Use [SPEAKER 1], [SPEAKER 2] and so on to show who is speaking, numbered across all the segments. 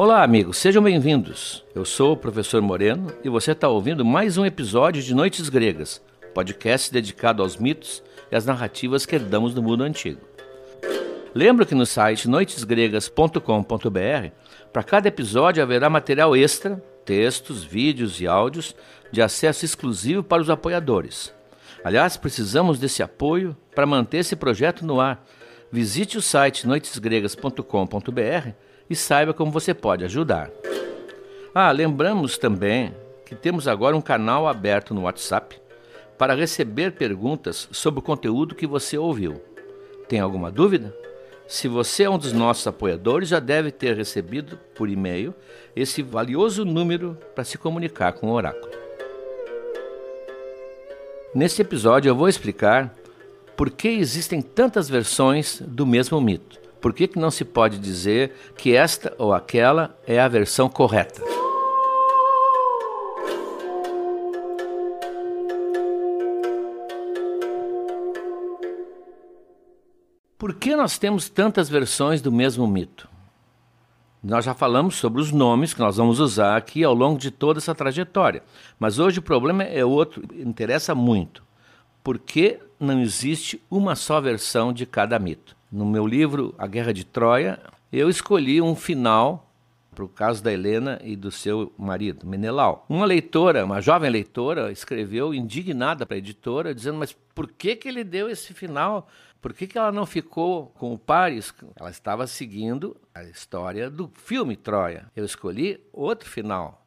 [SPEAKER 1] Olá, amigos, sejam bem-vindos. Eu sou o professor Moreno e você está ouvindo mais um episódio de Noites Gregas, podcast dedicado aos mitos e às narrativas que herdamos do mundo antigo. Lembro que no site noitesgregas.com.br, para cada episódio haverá material extra, textos, vídeos e áudios de acesso exclusivo para os apoiadores. Aliás, precisamos desse apoio para manter esse projeto no ar. Visite o site noitesgregas.com.br e saiba como você pode ajudar. Ah, lembramos também que temos agora um canal aberto no WhatsApp para receber perguntas sobre o conteúdo que você ouviu. Tem alguma dúvida? Se você é um dos nossos apoiadores, já deve ter recebido por e-mail esse valioso número para se comunicar com o oráculo. Neste episódio eu vou explicar por que existem tantas versões do mesmo mito. Por que, que não se pode dizer que esta ou aquela é a versão correta? Por que nós temos tantas versões do mesmo mito? Nós já falamos sobre os nomes que nós vamos usar aqui ao longo de toda essa trajetória. Mas hoje o problema é outro, interessa muito. Por que não existe uma só versão de cada mito? No meu livro A Guerra de Troia, eu escolhi um final para o caso da Helena e do seu marido, Menelau. Uma leitora, uma jovem leitora, escreveu indignada para a editora, dizendo: Mas por que, que ele deu esse final? Por que, que ela não ficou com o Paris? Ela estava seguindo a história do filme Troia. Eu escolhi outro final.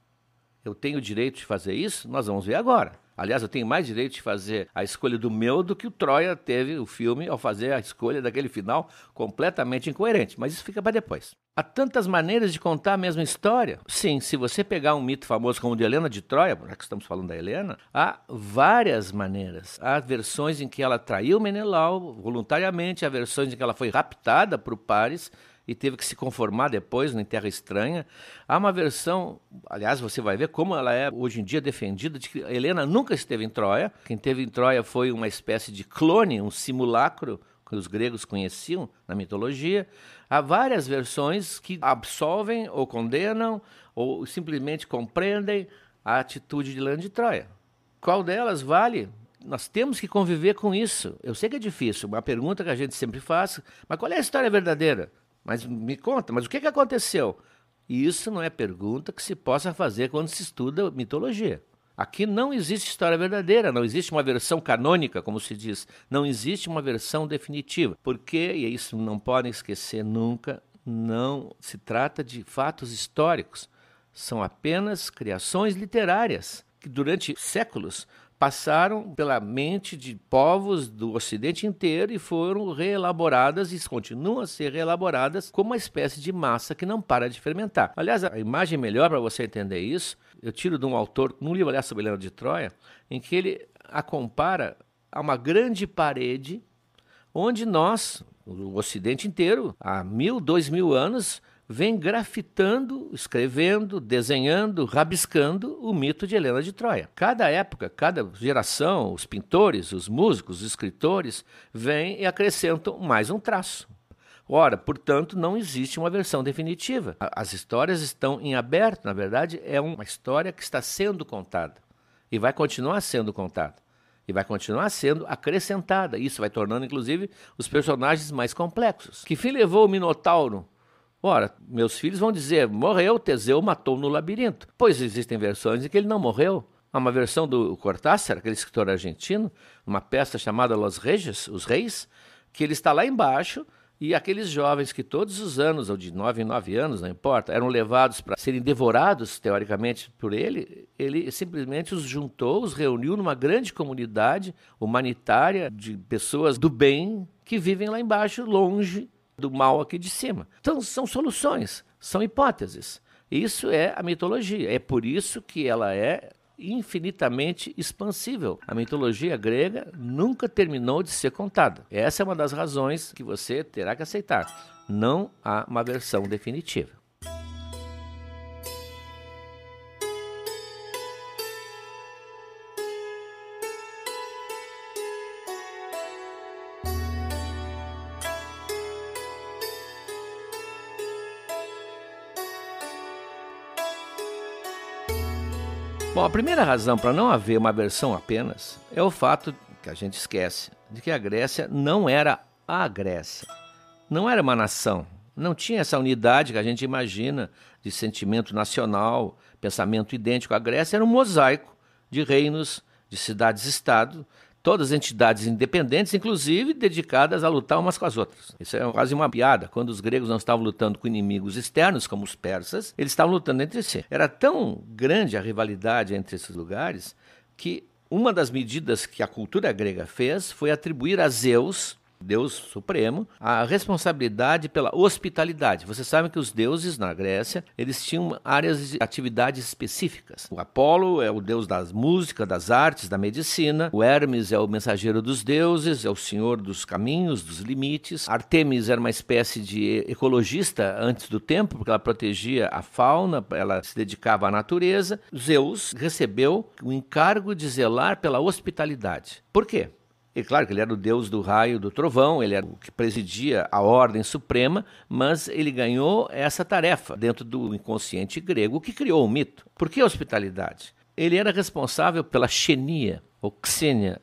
[SPEAKER 1] Eu tenho o direito de fazer isso? Nós vamos ver agora. Aliás, eu tenho mais direito de fazer a escolha do meu do que o Troia teve, o filme, ao fazer a escolha daquele final completamente incoerente. Mas isso fica para depois. Há tantas maneiras de contar a mesma história. Sim, se você pegar um mito famoso como o de Helena de Troia, já que estamos falando da Helena, há várias maneiras. Há versões em que ela traiu Menelau voluntariamente, há versões em que ela foi raptada por Paris e teve que se conformar depois em Terra Estranha. Há uma versão, aliás, você vai ver como ela é hoje em dia defendida, de que Helena nunca esteve em Troia. Quem esteve em Troia foi uma espécie de clone, um simulacro que os gregos conheciam na mitologia. Há várias versões que absolvem ou condenam ou simplesmente compreendem a atitude de Helena de Troia. Qual delas vale? Nós temos que conviver com isso. Eu sei que é difícil, uma pergunta que a gente sempre faz, mas qual é a história verdadeira? Mas me conta, mas o que, que aconteceu? Isso não é pergunta que se possa fazer quando se estuda mitologia. Aqui não existe história verdadeira, não existe uma versão canônica, como se diz, não existe uma versão definitiva. Porque, e isso não podem esquecer nunca, não se trata de fatos históricos, são apenas criações literárias que durante séculos passaram pela mente de povos do Ocidente inteiro e foram reelaboradas e continuam a ser reelaboradas como uma espécie de massa que não para de fermentar. Aliás, a imagem melhor para você entender isso, eu tiro de um autor, num livro aliás, sobre Helena de Troia, em que ele a compara a uma grande parede onde nós, o Ocidente inteiro, há mil, dois mil anos, vem grafitando, escrevendo, desenhando, rabiscando o mito de Helena de Troia. Cada época, cada geração, os pintores, os músicos, os escritores, vêm e acrescentam mais um traço. Ora, portanto, não existe uma versão definitiva. As histórias estão em aberto, na verdade, é uma história que está sendo contada e vai continuar sendo contada e vai continuar sendo acrescentada. Isso vai tornando, inclusive, os personagens mais complexos. Que fim levou o Minotauro Ora, meus filhos vão dizer: morreu, Teseu matou no labirinto. Pois existem versões em que ele não morreu. Há uma versão do Cortázar, aquele escritor argentino, uma peça chamada Los Reis, Os Reis, que ele está lá embaixo e aqueles jovens que todos os anos, ou de nove em nove anos, não importa, eram levados para serem devorados, teoricamente, por ele, ele simplesmente os juntou, os reuniu numa grande comunidade humanitária de pessoas do bem que vivem lá embaixo, longe do mal aqui de cima. Então, são soluções, são hipóteses. Isso é a mitologia. É por isso que ela é infinitamente expansível. A mitologia grega nunca terminou de ser contada. Essa é uma das razões que você terá que aceitar. Não há uma versão definitiva. Bom, a primeira razão para não haver uma versão apenas é o fato que a gente esquece de que a Grécia não era a Grécia. Não era uma nação. Não tinha essa unidade que a gente imagina de sentimento nacional, pensamento idêntico. A Grécia era um mosaico de reinos, de cidades-estado, todas entidades independentes, inclusive dedicadas a lutar umas com as outras. Isso é quase uma piada. Quando os gregos não estavam lutando com inimigos externos, como os persas, eles estavam lutando entre si. Era tão grande a rivalidade entre esses lugares que uma das medidas que a cultura grega fez foi atribuir a Zeus Deus Supremo, a responsabilidade pela hospitalidade. Vocês sabem que os deuses na Grécia, eles tinham áreas de atividades específicas. O Apolo é o deus das músicas, das artes, da medicina. O Hermes é o mensageiro dos deuses, é o senhor dos caminhos, dos limites. Artemis era uma espécie de ecologista antes do tempo, porque ela protegia a fauna, ela se dedicava à natureza. Zeus recebeu o encargo de zelar pela hospitalidade. Por quê? E claro que ele era o deus do raio, do trovão, ele era o que presidia a ordem suprema, mas ele ganhou essa tarefa dentro do inconsciente grego que criou o mito. Por que hospitalidade? Ele era responsável pela xenia, ou que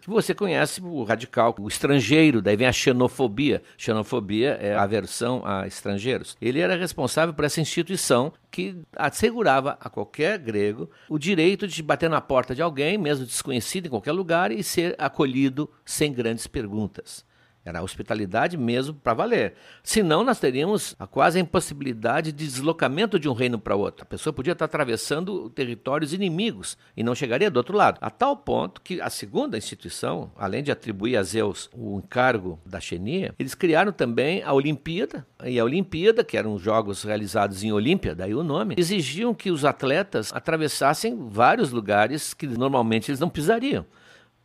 [SPEAKER 1] você conhece o radical, o estrangeiro, daí vem a xenofobia. Xenofobia é aversão a estrangeiros. Ele era responsável por essa instituição que assegurava a qualquer grego o direito de bater na porta de alguém, mesmo desconhecido em qualquer lugar, e ser acolhido sem grandes perguntas. Era a hospitalidade mesmo para valer. Senão, nós teríamos a quase impossibilidade de deslocamento de um reino para outro. A pessoa podia estar atravessando territórios inimigos e não chegaria do outro lado. A tal ponto que a segunda instituição, além de atribuir a Zeus o encargo da xenia, eles criaram também a Olimpíada. E a Olimpíada, que eram jogos realizados em Olímpia, daí o nome, exigiam que os atletas atravessassem vários lugares que normalmente eles não pisariam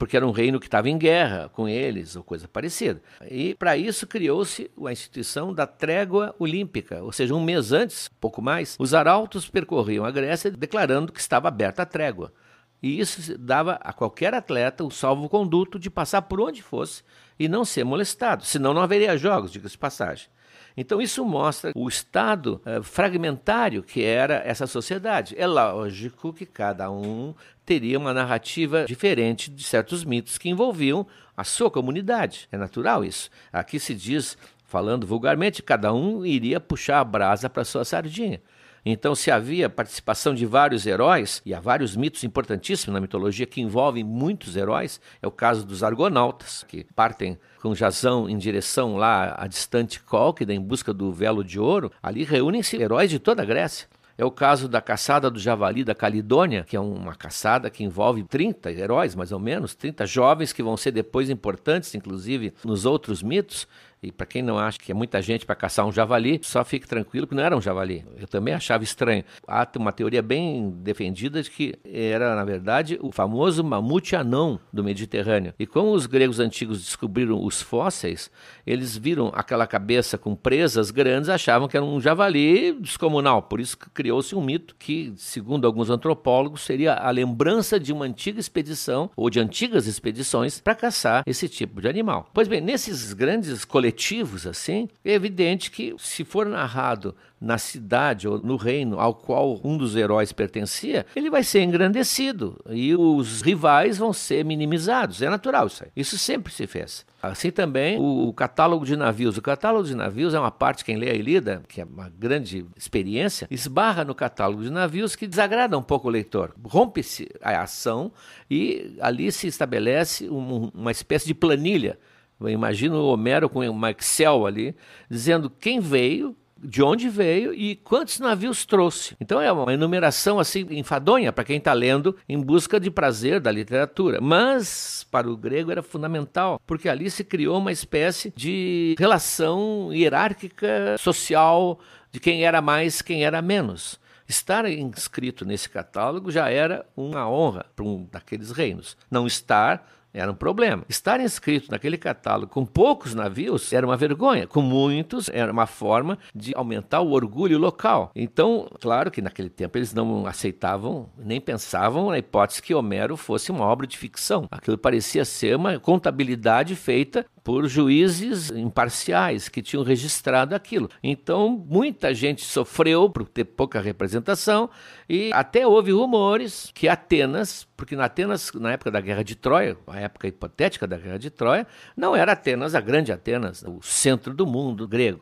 [SPEAKER 1] porque era um reino que estava em guerra com eles, ou coisa parecida. E para isso criou-se a instituição da trégua olímpica, ou seja, um mês antes, pouco mais, os arautos percorriam a Grécia declarando que estava aberta a trégua. E isso dava a qualquer atleta o salvo-conduto de passar por onde fosse e não ser molestado, senão não haveria jogos, diga-se de passagem. Então, isso mostra o estado eh, fragmentário que era essa sociedade. É lógico que cada um teria uma narrativa diferente de certos mitos que envolviam a sua comunidade. É natural isso. Aqui se diz, falando vulgarmente, cada um iria puxar a brasa para sua sardinha. Então, se havia participação de vários heróis, e há vários mitos importantíssimos na mitologia que envolvem muitos heróis, é o caso dos argonautas, que partem com Jazão em direção lá à distante Cólquida, em busca do velo de ouro. Ali reúnem-se heróis de toda a Grécia. É o caso da caçada do javali da Calidônia, que é uma caçada que envolve 30 heróis, mais ou menos, 30 jovens que vão ser depois importantes, inclusive nos outros mitos. E para quem não acha que é muita gente para caçar um javali, só fique tranquilo que não era um javali. Eu também achava estranho. Há uma teoria bem defendida de que era, na verdade, o famoso mamute anão do Mediterrâneo. E como os gregos antigos descobriram os fósseis, eles viram aquela cabeça com presas grandes, achavam que era um javali descomunal. Por isso criou-se um mito que, segundo alguns antropólogos, seria a lembrança de uma antiga expedição ou de antigas expedições para caçar esse tipo de animal. Pois bem, nesses grandes coletivos coletivos assim, é evidente que se for narrado na cidade ou no reino ao qual um dos heróis pertencia, ele vai ser engrandecido e os rivais vão ser minimizados. É natural isso aí. Isso sempre se fez. Assim também o, o catálogo de navios. O catálogo de navios é uma parte, quem lê a Ilíada, que é uma grande experiência, esbarra no catálogo de navios que desagrada um pouco o leitor. Rompe-se a ação e ali se estabelece um, uma espécie de planilha eu imagino o Homero com uma Excel ali, dizendo quem veio, de onde veio e quantos navios trouxe. Então é uma enumeração assim enfadonha para quem está lendo em busca de prazer da literatura. Mas para o grego era fundamental, porque ali se criou uma espécie de relação hierárquica social de quem era mais, quem era menos. Estar inscrito nesse catálogo já era uma honra para um daqueles reinos. Não estar era um problema. Estar inscrito naquele catálogo com poucos navios era uma vergonha, com muitos era uma forma de aumentar o orgulho local. Então, claro que naquele tempo eles não aceitavam, nem pensavam na hipótese que Homero fosse uma obra de ficção. Aquilo parecia ser uma contabilidade feita por juízes imparciais que tinham registrado aquilo. Então, muita gente sofreu por ter pouca representação e até houve rumores que Atenas, porque na Atenas, na época da Guerra de Troia, a época hipotética da Guerra de Troia, não era Atenas a grande Atenas, o centro do mundo grego.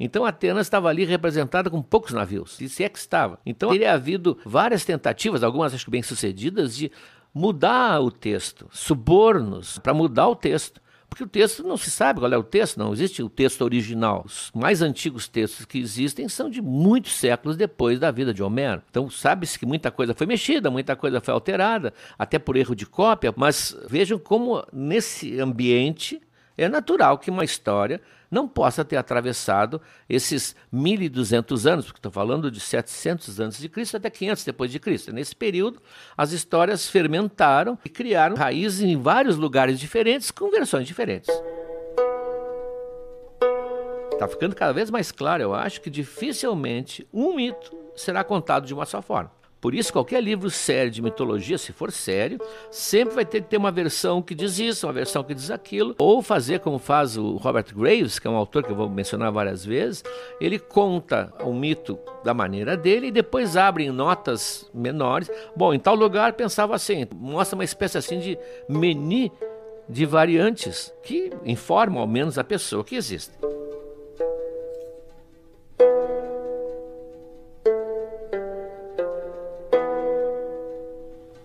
[SPEAKER 1] Então Atenas estava ali representada com poucos navios, e se é que estava. Então teria havido várias tentativas, algumas acho que bem sucedidas, de mudar o texto, subornos para mudar o texto. Porque o texto não se sabe qual é o texto, não existe o texto original. Os mais antigos textos que existem são de muitos séculos depois da vida de Homero. Então sabe-se que muita coisa foi mexida, muita coisa foi alterada, até por erro de cópia, mas vejam como nesse ambiente é natural que uma história não possa ter atravessado esses 1.200 anos, porque estou falando de 700 antes de Cristo até 500 depois de Cristo. Nesse período, as histórias fermentaram e criaram raízes em vários lugares diferentes com versões diferentes. Está ficando cada vez mais claro, eu acho, que dificilmente um mito será contado de uma só forma. Por isso, qualquer livro sério de mitologia, se for sério, sempre vai ter que ter uma versão que diz isso, uma versão que diz aquilo, ou fazer como faz o Robert Graves, que é um autor que eu vou mencionar várias vezes, ele conta o mito da maneira dele e depois abre em notas menores. Bom, em tal lugar pensava assim, mostra uma espécie assim de menu de variantes que informam ao menos a pessoa que existe.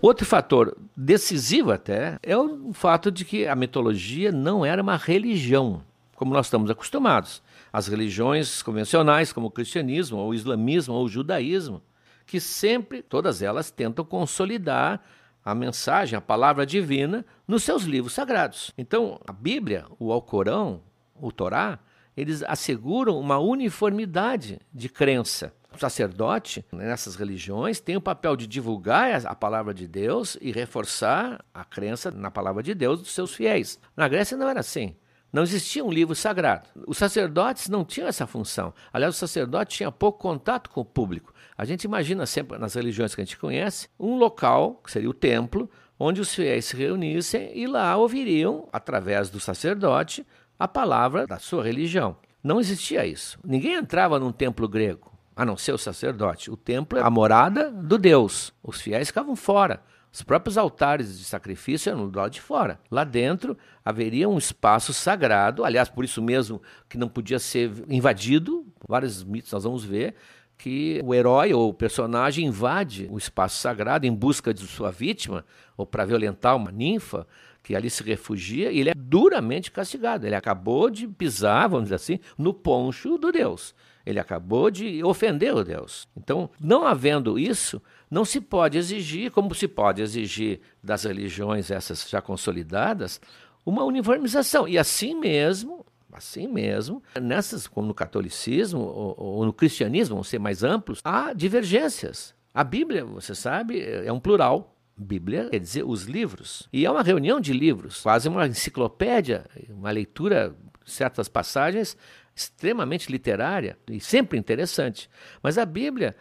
[SPEAKER 1] Outro fator decisivo até é o fato de que a mitologia não era uma religião, como nós estamos acostumados. As religiões convencionais, como o cristianismo, ou o islamismo, ou o judaísmo, que sempre, todas elas, tentam consolidar a mensagem, a palavra divina, nos seus livros sagrados. Então, a Bíblia, o Alcorão, o Torá, eles asseguram uma uniformidade de crença. O sacerdote, nessas religiões, tem o papel de divulgar a palavra de Deus e reforçar a crença na palavra de Deus dos seus fiéis. Na Grécia não era assim. Não existia um livro sagrado. Os sacerdotes não tinham essa função. Aliás, o sacerdote tinha pouco contato com o público. A gente imagina sempre, nas religiões que a gente conhece, um local, que seria o templo, onde os fiéis se reunissem e lá ouviriam, através do sacerdote, a palavra da sua religião. Não existia isso. Ninguém entrava num templo grego a não ser o sacerdote. O templo é a morada do Deus. Os fiéis ficavam fora. Os próprios altares de sacrifício eram do lado de fora. Lá dentro haveria um espaço sagrado, aliás, por isso mesmo que não podia ser invadido. Vários mitos nós vamos ver que o herói ou o personagem invade o espaço sagrado em busca de sua vítima ou para violentar uma ninfa que ali se refugia e ele é duramente castigado. Ele acabou de pisar, vamos dizer assim, no poncho do Deus. Ele acabou de ofender o Deus. Então, não havendo isso, não se pode exigir, como se pode exigir das religiões essas já consolidadas, uma uniformização. E assim mesmo, assim mesmo, nessas, como no catolicismo ou, ou no cristianismo, vão ser mais amplos, há divergências. A Bíblia, você sabe, é um plural. Bíblia quer dizer os livros. E é uma reunião de livros, quase uma enciclopédia, uma leitura certas passagens extremamente literária e sempre interessante. Mas a Bíblia,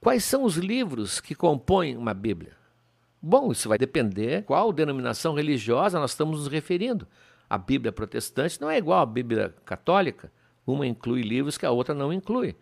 [SPEAKER 1] quais são os livros que compõem uma Bíblia? Bom, isso vai depender qual denominação religiosa nós estamos nos referindo. A Bíblia protestante não é igual à Bíblia católica. Uma inclui livros que a outra não inclui.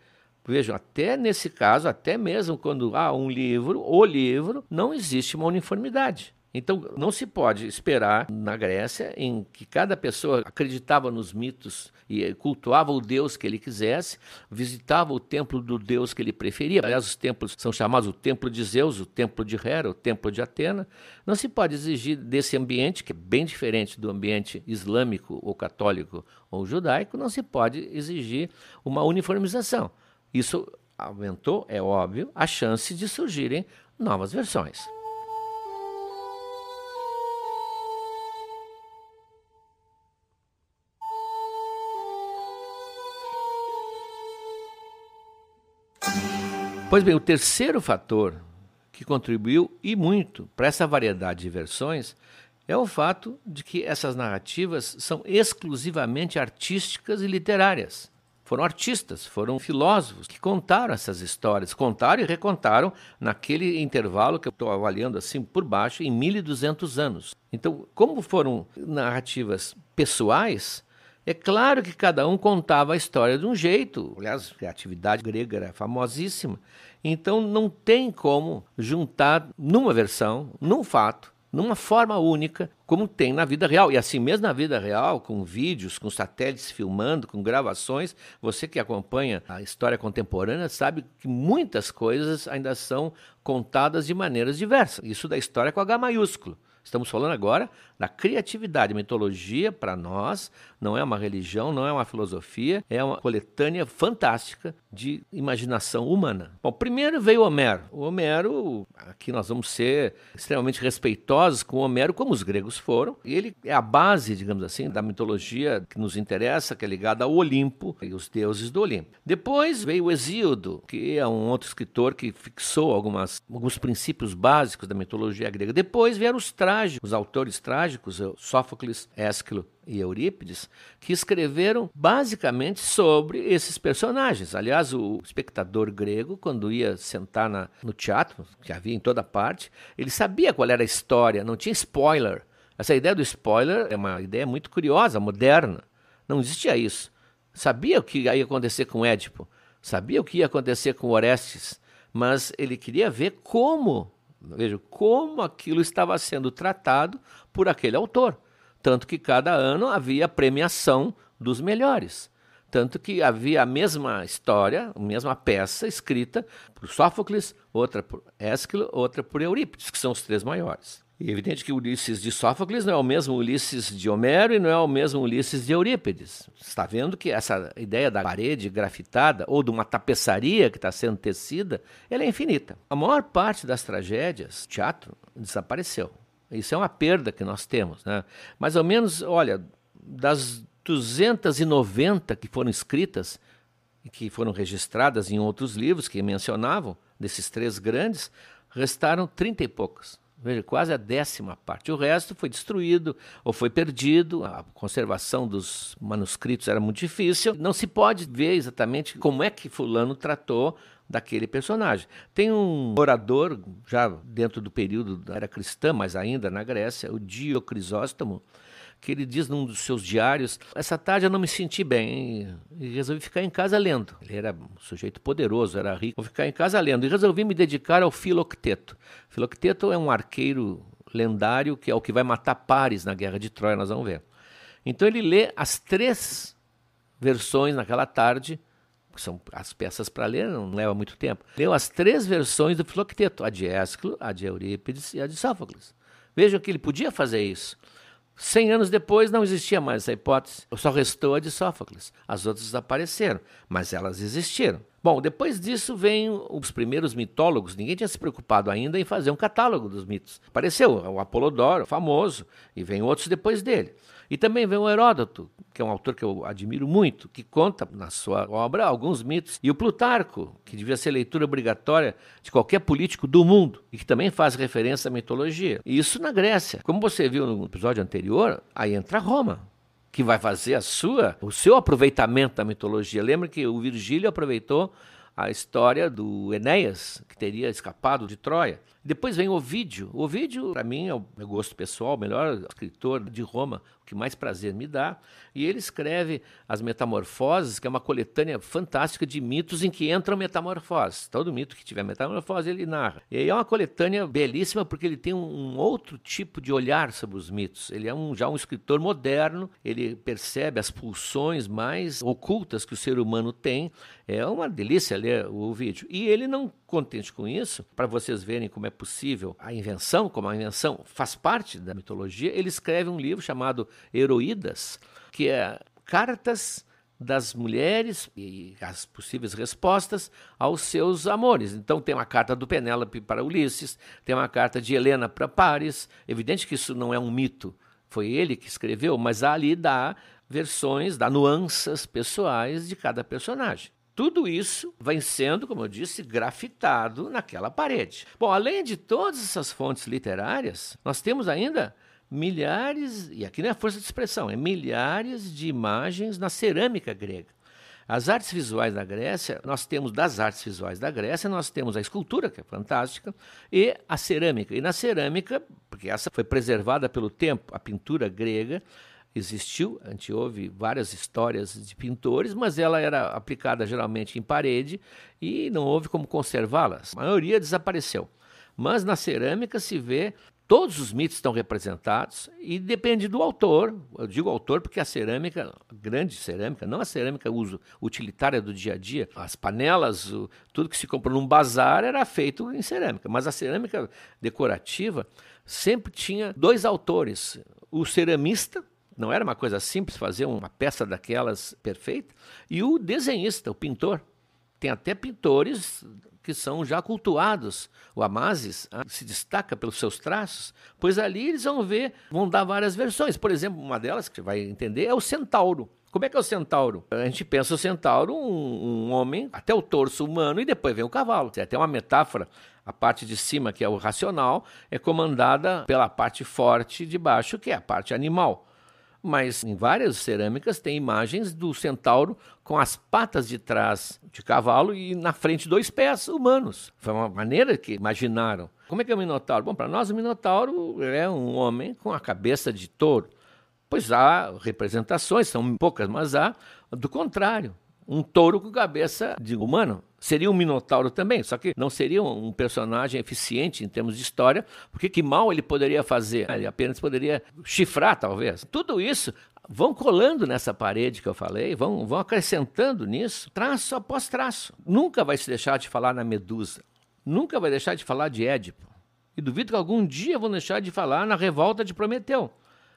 [SPEAKER 1] Vejam, até nesse caso, até mesmo quando há um livro, o livro, não existe uma uniformidade. Então, não se pode esperar na Grécia, em que cada pessoa acreditava nos mitos e cultuava o Deus que ele quisesse, visitava o templo do Deus que ele preferia. Aliás, os templos são chamados o templo de Zeus, o templo de Hera, o templo de Atena. Não se pode exigir desse ambiente, que é bem diferente do ambiente islâmico ou católico ou judaico, não se pode exigir uma uniformização. Isso aumentou, é óbvio, a chance de surgirem novas versões. Pois bem, o terceiro fator que contribuiu e muito para essa variedade de versões é o fato de que essas narrativas são exclusivamente artísticas e literárias. Foram artistas, foram filósofos que contaram essas histórias, contaram e recontaram naquele intervalo que eu estou avaliando assim por baixo, em 1200 anos. Então, como foram narrativas pessoais, é claro que cada um contava a história de um jeito. Aliás, a atividade grega era famosíssima. Então, não tem como juntar numa versão, num fato, numa forma única, como tem na vida real. E assim mesmo na vida real, com vídeos, com satélites filmando, com gravações, você que acompanha a história contemporânea sabe que muitas coisas ainda são contadas de maneiras diversas. Isso da história com H maiúsculo. Estamos falando agora da criatividade. Mitologia, para nós, não é uma religião, não é uma filosofia, é uma coletânea fantástica de imaginação humana. Bom, primeiro veio Homero. O Homero, aqui nós vamos ser extremamente respeitosos com Homero, como os gregos foram. Ele é a base, digamos assim, da mitologia que nos interessa, que é ligada ao Olimpo e os deuses do Olimpo. Depois veio Hesíodo, que é um outro escritor que fixou algumas, alguns princípios básicos da mitologia grega. Depois vieram os trágicos, os autores trágicos, Sófocles, Ésquilo e Eurípides, que escreveram basicamente sobre esses personagens. Aliás, o espectador grego, quando ia sentar na, no teatro, que havia em toda parte, ele sabia qual era a história, não tinha spoiler. Essa ideia do spoiler é uma ideia muito curiosa, moderna. Não existia isso. Sabia o que ia acontecer com Édipo, sabia o que ia acontecer com Orestes, mas ele queria ver como, veja, como aquilo estava sendo tratado por aquele autor. Tanto que cada ano havia premiação dos melhores. Tanto que havia a mesma história, a mesma peça escrita por Sófocles, outra por Ésquilo, outra por Eurípides, que são os três maiores. E é evidente que o Ulisses de Sófocles não é o mesmo Ulisses de Homero e não é o mesmo Ulisses de Eurípides. Está vendo que essa ideia da parede grafitada ou de uma tapeçaria que está sendo tecida, ela é infinita. A maior parte das tragédias, teatro, desapareceu. Isso é uma perda que nós temos. Né? Mais ou menos, olha, das 290 que foram escritas e que foram registradas em outros livros que mencionavam, desses três grandes, restaram 30 e poucas. Veja, quase a décima parte. O resto foi destruído ou foi perdido. A conservação dos manuscritos era muito difícil. Não se pode ver exatamente como é que Fulano tratou daquele personagem. Tem um orador, já dentro do período da era cristã, mas ainda na Grécia, o Dio Crisóstomo, que ele diz num dos seus diários: Essa tarde eu não me senti bem e resolvi ficar em casa lendo. Ele era um sujeito poderoso, era rico. Vou ficar em casa lendo e resolvi me dedicar ao Filocteto. Filocteto é um arqueiro lendário que é o que vai matar Pares na Guerra de Troia, nós vamos ver. Então ele lê as três versões naquela tarde são as peças para ler, não leva muito tempo. Leu as três versões do Filocteto, a de Ésquilo, a de Eurípides e a de Sófocles. Vejam que ele podia fazer isso. Cem anos depois não existia mais essa hipótese. Só restou a de Sófocles. As outras desapareceram, mas elas existiram. Bom, depois disso vem os primeiros mitólogos. Ninguém tinha se preocupado ainda em fazer um catálogo dos mitos. Apareceu o Apolodoro, famoso, e vem outros depois dele. E também vem o Heródoto, que é um autor que eu admiro muito, que conta na sua obra alguns mitos. E o Plutarco, que devia ser leitura obrigatória de qualquer político do mundo, e que também faz referência à mitologia. E isso na Grécia. Como você viu no episódio anterior, aí entra Roma que vai fazer a sua, o seu aproveitamento da mitologia. Lembra que o Virgílio aproveitou a história do Enéas, que teria escapado de Troia. Depois vem Ovídio. Ovídio, para mim, é o meu gosto pessoal, o melhor escritor de Roma, o que mais prazer me dá. E ele escreve As Metamorfoses, que é uma coletânea fantástica de mitos em que entram metamorfoses. Todo mito que tiver metamorfose, ele narra. E é uma coletânea belíssima porque ele tem um outro tipo de olhar sobre os mitos. Ele é um, já um escritor moderno, ele percebe as pulsões mais ocultas que o ser humano tem. É uma delícia o vídeo. E ele não contente com isso, para vocês verem como é possível a invenção, como a invenção faz parte da mitologia, ele escreve um livro chamado Heroídas, que é cartas das mulheres e as possíveis respostas aos seus amores. Então tem uma carta do Penélope para Ulisses, tem uma carta de Helena para Paris. Evidente que isso não é um mito, foi ele que escreveu, mas ali dá versões, dá nuances pessoais de cada personagem. Tudo isso vem sendo, como eu disse, grafitado naquela parede. Bom, além de todas essas fontes literárias, nós temos ainda milhares, e aqui não é força de expressão, é milhares de imagens na cerâmica grega. As artes visuais da Grécia, nós temos das artes visuais da Grécia, nós temos a escultura, que é fantástica, e a cerâmica. E na cerâmica, porque essa foi preservada pelo tempo, a pintura grega, existiu, a gente ouve várias histórias de pintores, mas ela era aplicada geralmente em parede e não houve como conservá-las. A maioria desapareceu. Mas na cerâmica se vê todos os mitos estão representados e depende do autor. Eu digo autor porque a cerâmica, grande cerâmica, não a cerâmica uso utilitária do dia a dia, as panelas, o, tudo que se compra num bazar era feito em cerâmica, mas a cerâmica decorativa sempre tinha dois autores, o ceramista não era uma coisa simples fazer uma peça daquelas perfeita. E o desenhista, o pintor. Tem até pintores que são já cultuados. O Amasis ah, se destaca pelos seus traços, pois ali eles vão ver, vão dar várias versões. Por exemplo, uma delas que você vai entender é o centauro. Como é que é o centauro? A gente pensa o centauro um, um homem, até o torso humano, e depois vem o cavalo. Tem até uma metáfora a parte de cima, que é o racional, é comandada pela parte forte de baixo, que é a parte animal mas em várias cerâmicas tem imagens do centauro com as patas de trás de cavalo e na frente dois pés humanos. Foi uma maneira que imaginaram. Como é que é o Minotauro? Bom, para nós o Minotauro é um homem com a cabeça de touro. Pois há representações, são poucas, mas há do contrário um touro com cabeça de humano. Seria um minotauro também, só que não seria um personagem eficiente em termos de história, porque que mal ele poderia fazer? Ele apenas poderia chifrar, talvez. Tudo isso vão colando nessa parede que eu falei, vão, vão acrescentando nisso, traço após traço. Nunca vai se deixar de falar na Medusa, nunca vai deixar de falar de Édipo. E duvido que algum dia vão deixar de falar na revolta de Prometeu.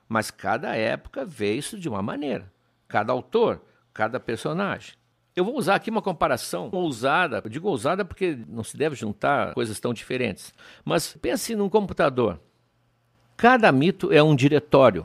[SPEAKER 1] Mas cada época vê isso de uma maneira. Cada autor, cada personagem. Eu vou usar aqui uma comparação ousada. Eu digo ousada porque não se deve juntar coisas tão diferentes. Mas pense num computador. Cada mito é um diretório.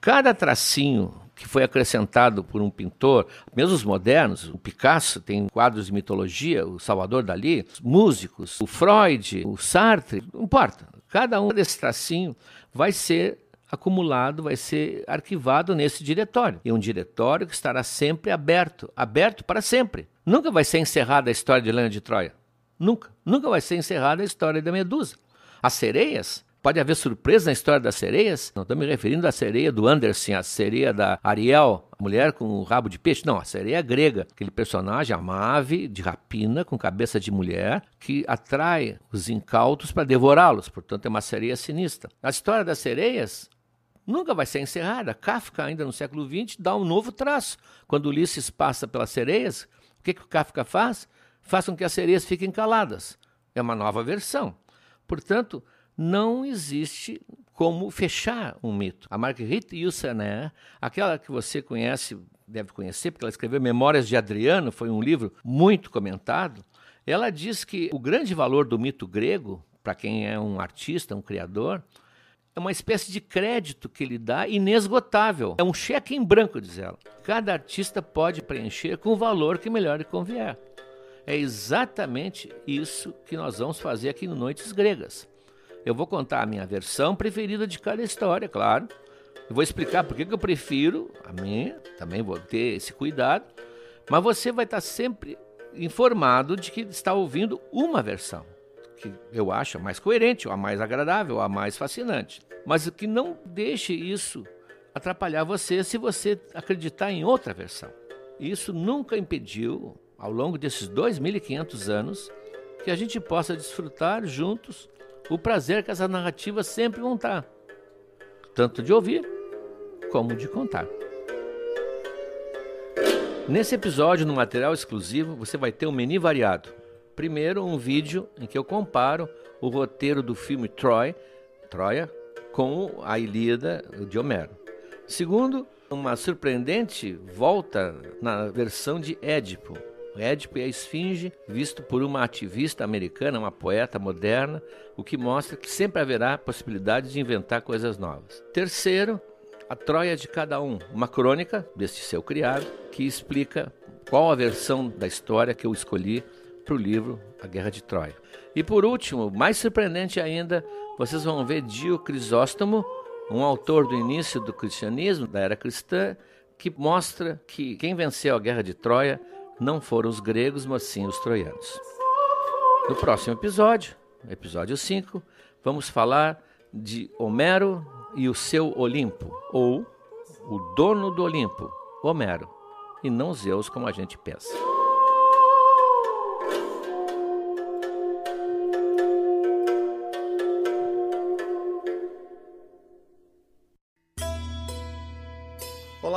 [SPEAKER 1] Cada tracinho que foi acrescentado por um pintor, mesmo os modernos, o Picasso tem quadros de mitologia, o Salvador Dali, músicos, o Freud, o Sartre, não importa. Cada um desses tracinhos vai ser acumulado, vai ser arquivado nesse diretório. E um diretório que estará sempre aberto, aberto para sempre. Nunca vai ser encerrada a história de Helena de Troia. Nunca. Nunca vai ser encerrada a história da Medusa. As sereias, pode haver surpresa na história das sereias? Não estou me referindo à sereia do Anderson, a sereia da Ariel, a mulher com o rabo de peixe. Não, a sereia grega, aquele personagem, uma ave de rapina com cabeça de mulher que atrai os incautos para devorá-los. Portanto, é uma sereia sinistra. A história das sereias nunca vai ser encerrada. Kafka, ainda no século XX, dá um novo traço. Quando Ulisses passa pelas sereias, o que, que o Kafka faz? Faz com que as sereias fiquem caladas. É uma nova versão. Portanto, não existe como fechar um mito. A Marguerite Yourcenar, aquela que você conhece, deve conhecer, porque ela escreveu Memórias de Adriano, foi um livro muito comentado. Ela diz que o grande valor do mito grego, para quem é um artista, um criador, é uma espécie de crédito que ele dá inesgotável. É um cheque em branco, diz ela. Cada artista pode preencher com o valor que melhor lhe convier. É exatamente isso que nós vamos fazer aqui no Noites Gregas. Eu vou contar a minha versão preferida de cada história, claro. Eu vou explicar por que eu prefiro a minha, também vou ter esse cuidado. Mas você vai estar sempre informado de que está ouvindo uma versão que eu acho a mais coerente, a mais agradável, a mais fascinante. Mas que não deixe isso atrapalhar você se você acreditar em outra versão. Isso nunca impediu, ao longo desses 2.500 anos, que a gente possa desfrutar juntos o prazer que essas narrativas sempre vão estar, tanto de ouvir como de contar. Nesse episódio, no material exclusivo, você vai ter um menu variado Primeiro, um vídeo em que eu comparo o roteiro do filme Troy, Troia com a Ilíada de Homero. Segundo, uma surpreendente volta na versão de Édipo. Édipo e a Esfinge, visto por uma ativista americana, uma poeta moderna, o que mostra que sempre haverá possibilidade de inventar coisas novas. Terceiro, a Troia de cada um, uma crônica deste seu criado, que explica qual a versão da história que eu escolhi para o livro A Guerra de Troia. E por último, mais surpreendente ainda, vocês vão ver Dio Crisóstomo, um autor do início do cristianismo, da era cristã, que mostra que quem venceu a Guerra de Troia não foram os gregos, mas sim os troianos. No próximo episódio, episódio 5, vamos falar de Homero e o seu Olimpo, ou o dono do Olimpo, Homero, e não Zeus como a gente pensa.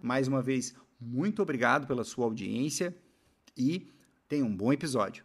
[SPEAKER 2] mais uma vez, muito obrigado pela sua audiência e tenha um bom episódio.